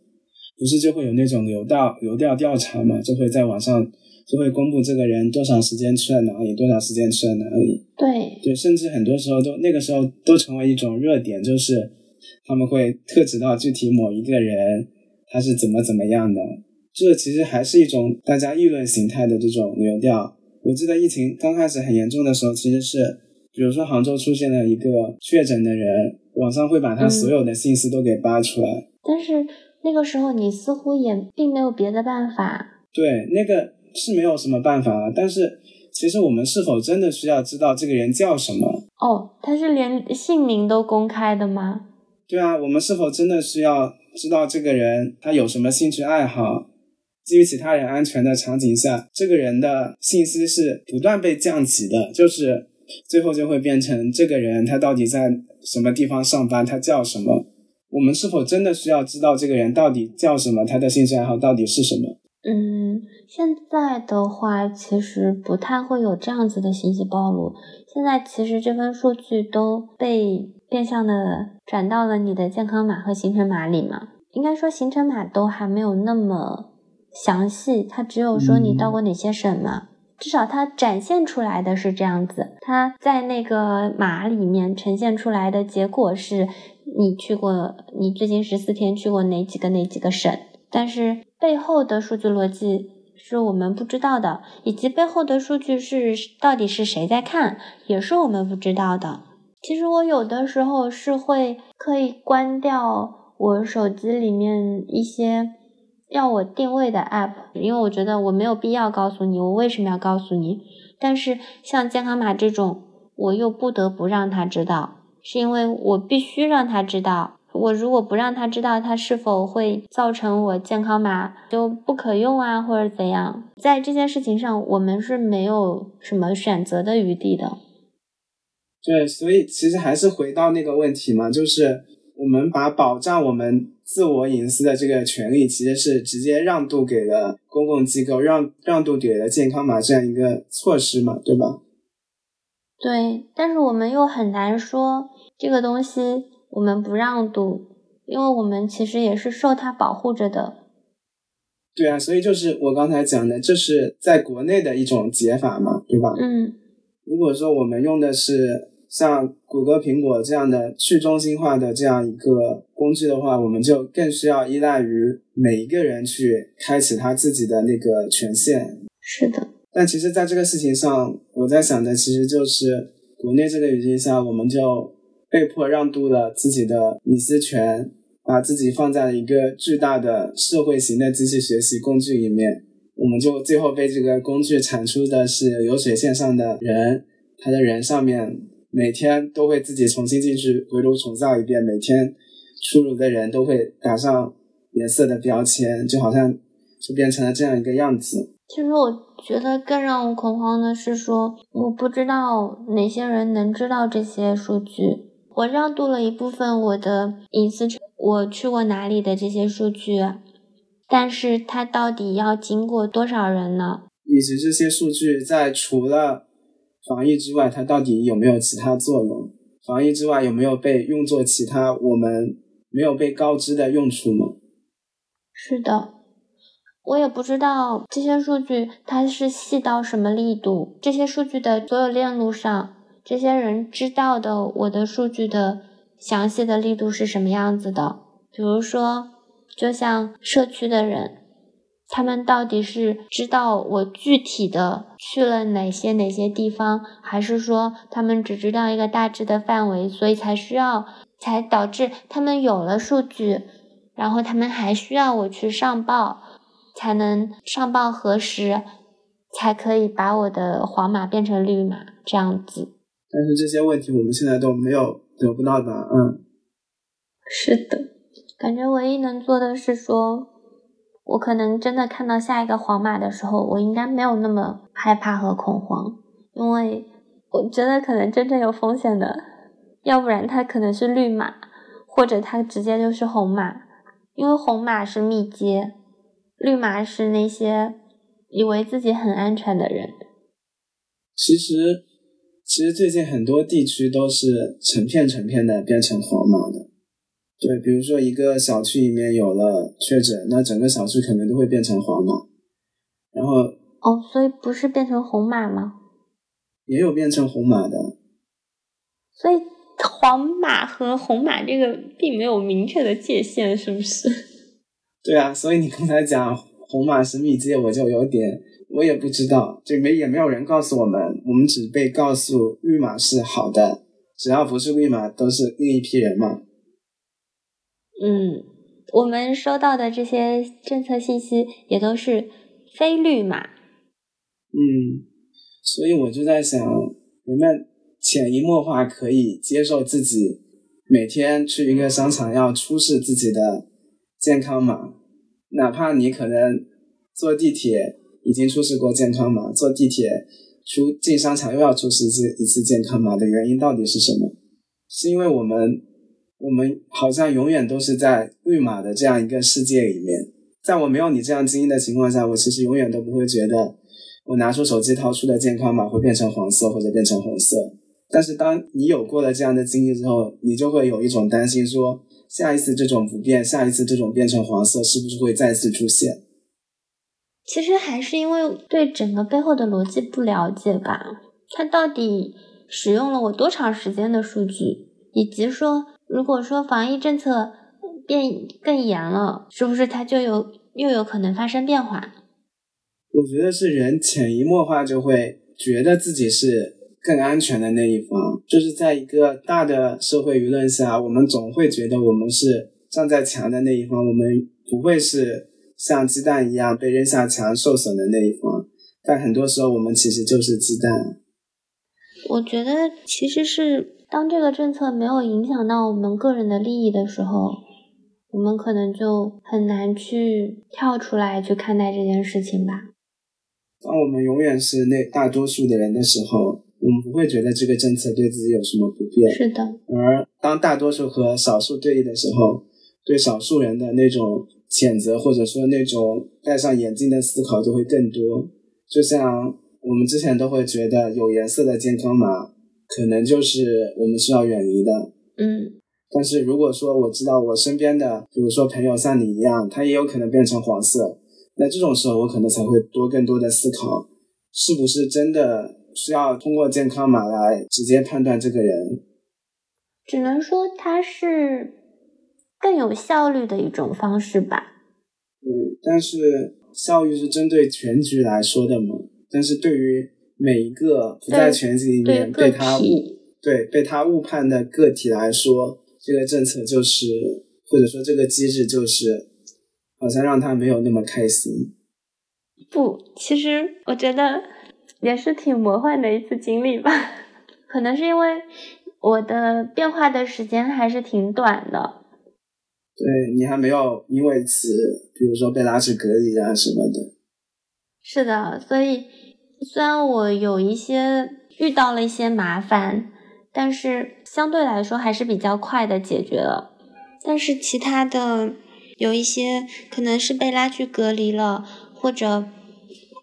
[SPEAKER 2] 不是就会有那种流调流调调查嘛？就会在网上就会公布这个人多长时间去了哪里，多长时间去了哪里。
[SPEAKER 1] 对，
[SPEAKER 2] 对，甚至很多时候都那个时候都成为一种热点，就是他们会特指到具体某一个人他是怎么怎么样的。这其实还是一种大家议论形态的这种流调。我记得疫情刚开始很严重的时候，其实是比如说杭州出现了一个确诊的人，网上会把他所有的信息都给扒出来，
[SPEAKER 1] 但是。那个时候你似乎也并没有别的办法。
[SPEAKER 2] 对，那个是没有什么办法了，但是其实我们是否真的需要知道这个人叫什么？
[SPEAKER 1] 哦，他是连姓名都公开的吗？
[SPEAKER 2] 对啊，我们是否真的需要知道这个人他有什么兴趣爱好？基于其他人安全的场景下，这个人的信息是不断被降级的，就是最后就会变成这个人他到底在什么地方上班，他叫什么？我们是否真的需要知道这个人到底叫什么？他的兴趣爱好到底是什么？
[SPEAKER 1] 嗯，现在的话其实不太会有这样子的信息暴露。现在其实这份数据都被变相的转到了你的健康码和行程码里嘛。应该说行程码都还没有那么详细，它只有说你到过哪些省嘛。至少它展现出来的是这样子，它在那个码里面呈现出来的结果是。你去过，你最近十四天去过哪几个哪几个省？但是背后的数据逻辑是我们不知道的，以及背后的数据是到底是谁在看，也是我们不知道的。其实我有的时候是会可以关掉我手机里面一些要我定位的 app，因为我觉得我没有必要告诉你我为什么要告诉你。但是像健康码这种，我又不得不让他知道，是因为我必须让他知道。我如果不让他知道，他是否会造成我健康码就不可用啊，或者怎样？在这件事情上，我们是没有什么选择的余地的。
[SPEAKER 2] 对，所以其实还是回到那个问题嘛，就是我们把保障我们自我隐私的这个权利，其实是直接让渡给了公共机构，让让渡给了健康码这样一个措施嘛，对吧？
[SPEAKER 1] 对，但是我们又很难说这个东西我们不让渡，因为我们其实也是受它保护着的。
[SPEAKER 2] 对啊，所以就是我刚才讲的，这是在国内的一种解法嘛，对吧？
[SPEAKER 1] 嗯。
[SPEAKER 2] 如果说我们用的是像谷歌、苹果这样的去中心化的这样一个工具的话，我们就更需要依赖于每一个人去开启他自己的那个权限。
[SPEAKER 1] 是的。
[SPEAKER 2] 但其实，在这个事情上，我在想的其实就是国内这个语境下，我们就被迫让渡了自己的隐私权，把自己放在了一个巨大的社会型的机器学习工具里面。我们就最后被这个工具产出的是流水线上的人，他的人上面每天都会自己重新进去回炉重造一遍，每天出炉的人都会打上颜色的标签，就好像就变成了这样一个样子。
[SPEAKER 1] 其实我觉得更让我恐慌的是说，我不知道哪些人能知道这些数据，我让渡了一部分我的隐私权，我去过哪里的这些数据。但是它到底要经过多少人呢？
[SPEAKER 2] 以及这些数据在除了防疫之外，它到底有没有其他作用？防疫之外有没有被用作其他我们没有被告知的用处呢？
[SPEAKER 1] 是的，我也不知道这些数据它是细到什么力度。这些数据的所有链路上，这些人知道的我的数据的详细的力度是什么样子的？比如说。就像社区的人，他们到底是知道我具体的去了哪些哪些地方，还是说他们只知道一个大致的范围，所以才需要，才导致他们有了数据，然后他们还需要我去上报，才能上报核实，才可以把我的黄码变成绿码这样子。
[SPEAKER 2] 但是这些问题我们现在都没有得不到答案。
[SPEAKER 1] 是的。感觉唯一能做的是说，我可能真的看到下一个黄马的时候，我应该没有那么害怕和恐慌，因为我觉得可能真正有风险的，要不然它可能是绿马，或者它直接就是红马，因为红马是密接，绿马是那些以为自己很安全的人。
[SPEAKER 2] 其实，其实最近很多地区都是成片成片的变成黄码的。对，比如说一个小区里面有了确诊，那整个小区可能都会变成黄码，然后
[SPEAKER 1] 哦，所以不是变成红码吗？
[SPEAKER 2] 也有变成红码的，
[SPEAKER 1] 所以黄码和红码这个并没有明确的界限，是不是？
[SPEAKER 2] 对啊，所以你刚才讲红码是密接，我就有点我也不知道，就没也没有人告诉我们，我们只被告诉绿码是好的，只要不是绿码都是另一批人嘛。
[SPEAKER 1] 嗯，我们收到的这些政策信息也都是非绿码。
[SPEAKER 2] 嗯，所以我就在想，人们潜移默化可以接受自己每天去一个商场要出示自己的健康码，哪怕你可能坐地铁已经出示过健康码，坐地铁出进商场又要出示一次一次健康码的原因到底是什么？是因为我们。我们好像永远都是在绿码的这样一个世界里面，在我没有你这样经历的情况下，我其实永远都不会觉得我拿出手机掏出的健康码会变成黄色或者变成红色。但是当你有过了这样的经历之后，你就会有一种担心，说下一次这种不变，下一次这种变成黄色是不是会再次出现？
[SPEAKER 1] 其实还是因为对整个背后的逻辑不了解吧？它到底使用了我多长时间的数据，以及说。如果说防疫政策变更严了，是不是它就有又有可能发生变化？
[SPEAKER 2] 我觉得是人潜移默化就会觉得自己是更安全的那一方。就是在一个大的社会舆论下，我们总会觉得我们是站在强的那一方，我们不会是像鸡蛋一样被扔下墙受损的那一方。但很多时候，我们其实就是鸡蛋。
[SPEAKER 1] 我觉得其实是当这个政策没有影响到我们个人的利益的时候，我们可能就很难去跳出来去看待这件事情吧。
[SPEAKER 2] 当我们永远是那大多数的人的时候，我们不会觉得这个政策对自己有什么不便。
[SPEAKER 1] 是的。
[SPEAKER 2] 而当大多数和少数对立的时候，对少数人的那种谴责或者说那种戴上眼镜的思考就会更多。就像。我们之前都会觉得有颜色的健康码可能就是我们需要远离的，
[SPEAKER 1] 嗯。
[SPEAKER 2] 但是如果说我知道我身边的，比如说朋友像你一样，他也有可能变成黄色，那这种时候我可能才会多更多的思考，是不是真的需要通过健康码来直接判断这个人？
[SPEAKER 1] 只能说他是更有效率的一种方式吧。
[SPEAKER 2] 嗯，但是效率是针对全局来说的嘛？但是对于每一个不在全局里面被他误对被他误判的个体来说，这个政策就是或者说这个机制就是好像让他没有那么开心。
[SPEAKER 1] 不，其实我觉得也是挺魔幻的一次经历吧。可能是因为我的变化的时间还是挺短的。
[SPEAKER 2] 对你还没有因为此，比如说被拉去隔离啊什么的。
[SPEAKER 1] 是的，所以虽然我有一些遇到了一些麻烦，但是相对来说还是比较快的解决了。但是其他的有一些可能是被拉去隔离了，或者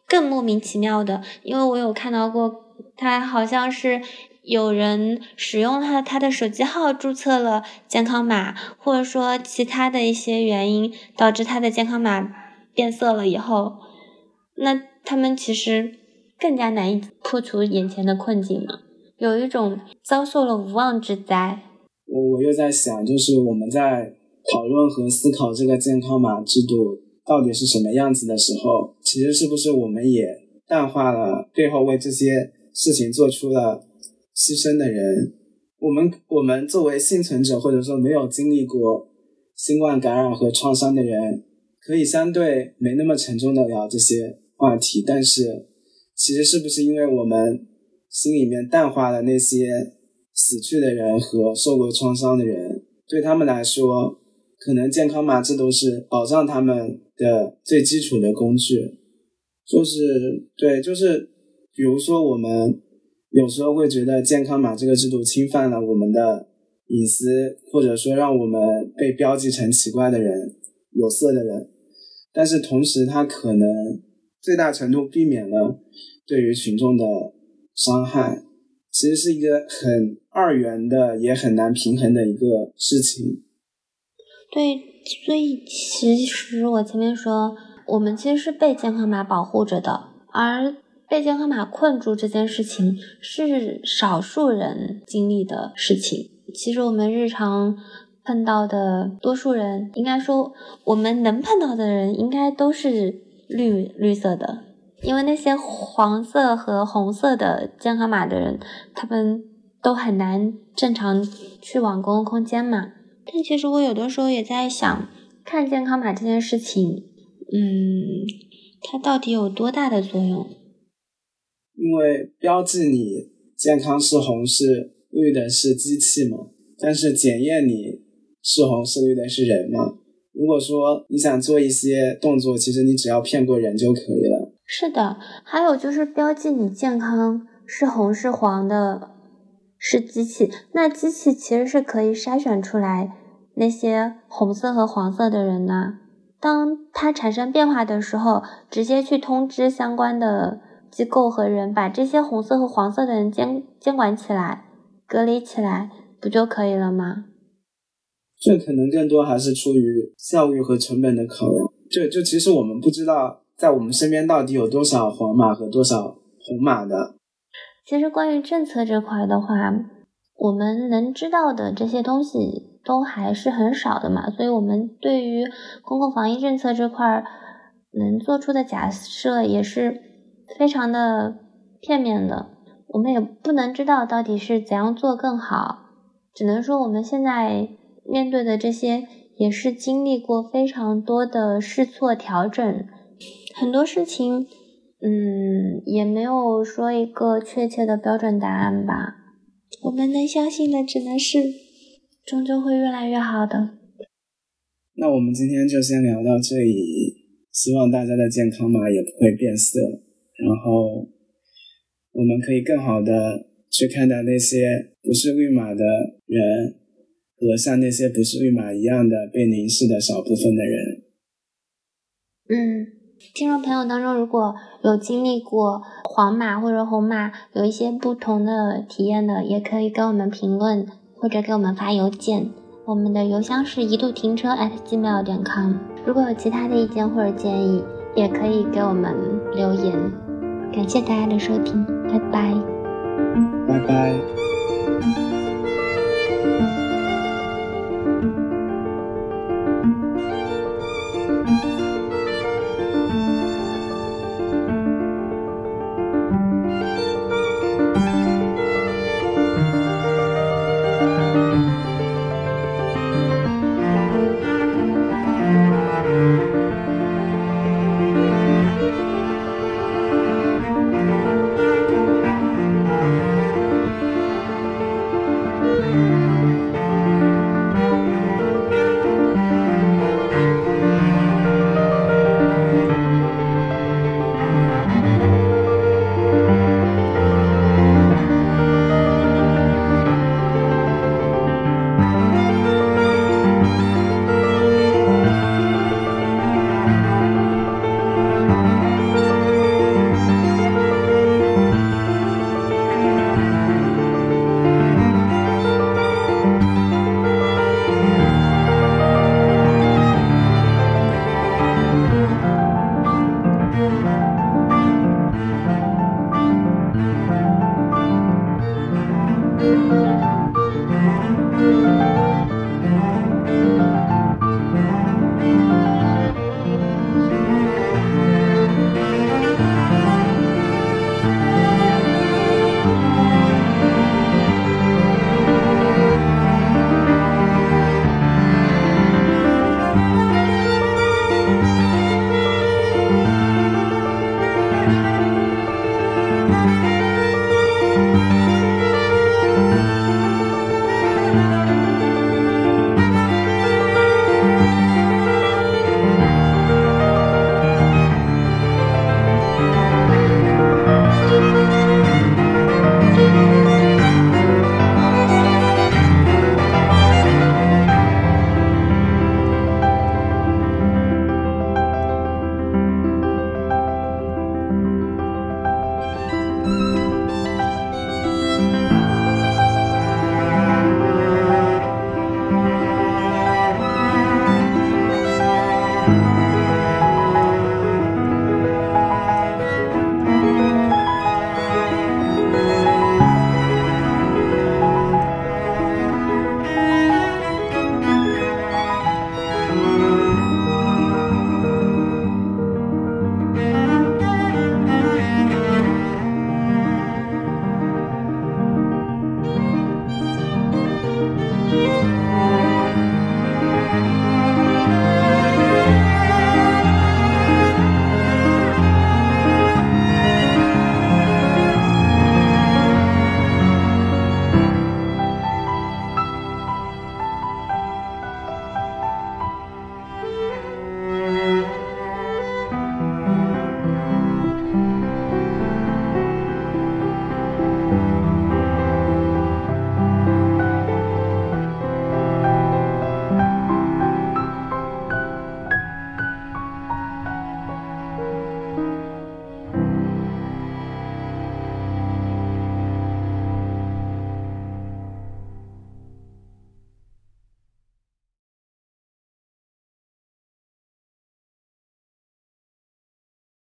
[SPEAKER 1] 更莫名其妙的，因为我有看到过，他好像是有人使用他他的手机号注册了健康码，或者说其他的一些原因导致他的健康码变色了以后。那他们其实更加难以破除眼前的困境了，有一种遭受了无妄之灾。
[SPEAKER 2] 我我又在想，就是我们在讨论和思考这个健康码制度到底是什么样子的时候，其实是不是我们也淡化了背后为这些事情做出了牺牲的人？我们我们作为幸存者，或者说没有经历过新冠感染和创伤的人，可以相对没那么沉重的聊这些。话题，但是其实是不是因为我们心里面淡化了那些死去的人和受过创伤的人？对他们来说，可能健康码这都是保障他们的最基础的工具。就是对，就是比如说我们有时候会觉得健康码这个制度侵犯了我们的隐私，或者说让我们被标记成奇怪的人、有色的人，但是同时它可能。最大程度避免了对于群众的伤害，其实是一个很二元的，也很难平衡的一个事情。
[SPEAKER 1] 对，所以其实我前面说，我们其实是被健康码保护着的，而被健康码困住这件事情是少数人经历的事情。其实我们日常碰到的多数人，应该说我们能碰到的人，应该都是。绿绿色的，因为那些黄色和红色的健康码的人，他们都很难正常去往公共空间嘛。但其实我有的时候也在想，看健康码这件事情，嗯，它到底有多大的作用？
[SPEAKER 2] 因为标记你健康是红是绿的是机器嘛，但是检验你是红是绿的是人嘛。如果说你想做一些动作，其实你只要骗过人就可以了。
[SPEAKER 1] 是的，还有就是标记你健康是红是黄的，是机器。那机器其实是可以筛选出来那些红色和黄色的人呢。当它产生变化的时候，直接去通知相关的机构和人，把这些红色和黄色的人监监管起来、隔离起来，不就可以了吗？
[SPEAKER 2] 这可能更多还是出于效率和成本的考量。就就其实我们不知道，在我们身边到底有多少黄码和多少红码的。
[SPEAKER 1] 其实关于政策这块的话，我们能知道的这些东西都还是很少的嘛。所以，我们对于公共防疫政策这块能做出的假设也是非常的片面的。我们也不能知道到底是怎样做更好，只能说我们现在面对的这些也是经历过非常多的试错调整，很多事情，嗯，也没有说一个确切的标准答案吧。我们能相信的只能是，终究会越来越好的。
[SPEAKER 2] 那我们今天就先聊到这里，希望大家的健康码也不会变色，然后。我们可以更好的去看待那些不是绿码的人，和像那些不是绿码一样的被凝视的少部分的人。
[SPEAKER 1] 嗯，听众朋友当中，如果有经历过黄码或者红码，有一些不同的体验的，也可以给我们评论或者给我们发邮件。我们的邮箱是一度停车 at gmail 点 com。如果有其他的意见或者建议，也可以给我们留言。感谢大家的收听，拜拜。
[SPEAKER 2] 拜拜。